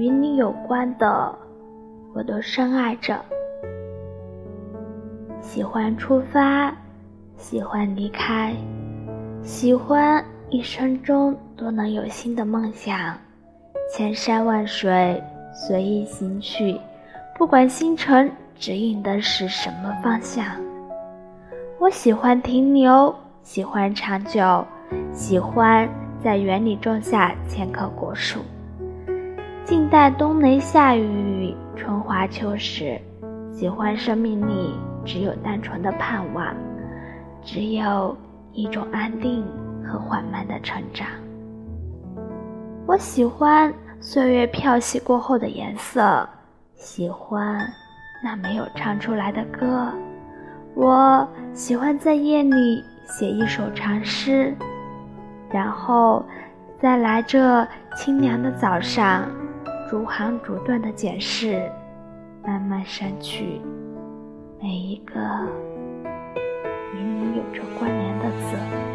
与你有关的，我都深爱着。喜欢出发，喜欢离开，喜欢一生中都能有新的梦想，千山万水随意行去，不管星辰指引的是什么方向。我喜欢停留，喜欢长久，喜欢在园里种下千棵果树，静待冬雷夏雨，春华秋实。喜欢生命里只有单纯的盼望，只有一种安定和缓慢的成长。我喜欢岁月漂洗过后的颜色，喜欢那没有唱出来的歌。我喜欢在夜里写一首长诗，然后再来这清凉的早上，逐行逐段的检视，慢慢删去每一个与你有着关联的字。